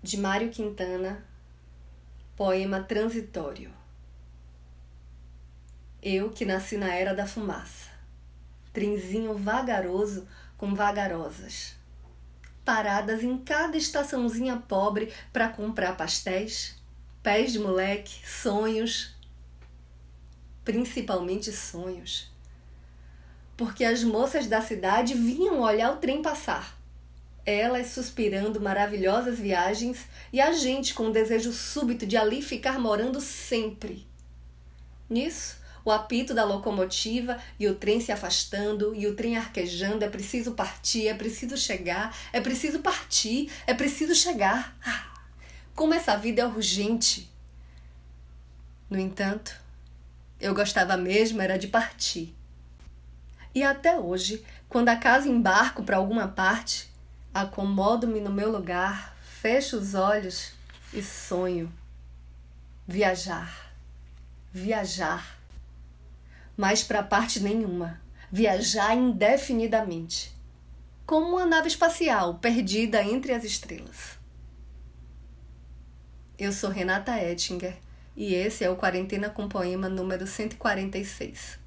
de Mário Quintana, poema transitório. Eu que nasci na era da fumaça, trenzinho vagaroso com vagarosas, paradas em cada estaçãozinha pobre para comprar pastéis, pés de moleque, sonhos, principalmente sonhos. Porque as moças da cidade vinham olhar o trem passar elas suspirando maravilhosas viagens e a gente com o desejo súbito de ali ficar morando sempre. Nisso, o apito da locomotiva e o trem se afastando e o trem arquejando, é preciso partir, é preciso chegar, é preciso partir, é preciso chegar. Ah, como essa vida é urgente. No entanto, eu gostava mesmo era de partir. E até hoje, quando a casa embarco para alguma parte, Acomodo-me no meu lugar, fecho os olhos e sonho. Viajar, viajar. Mas para parte nenhuma. Viajar indefinidamente. Como uma nave espacial perdida entre as estrelas. Eu sou Renata Ettinger e esse é o Quarentena com Poema número 146.